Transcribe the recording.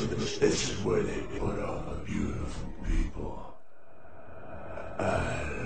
So this, this is where they put all the beautiful people. I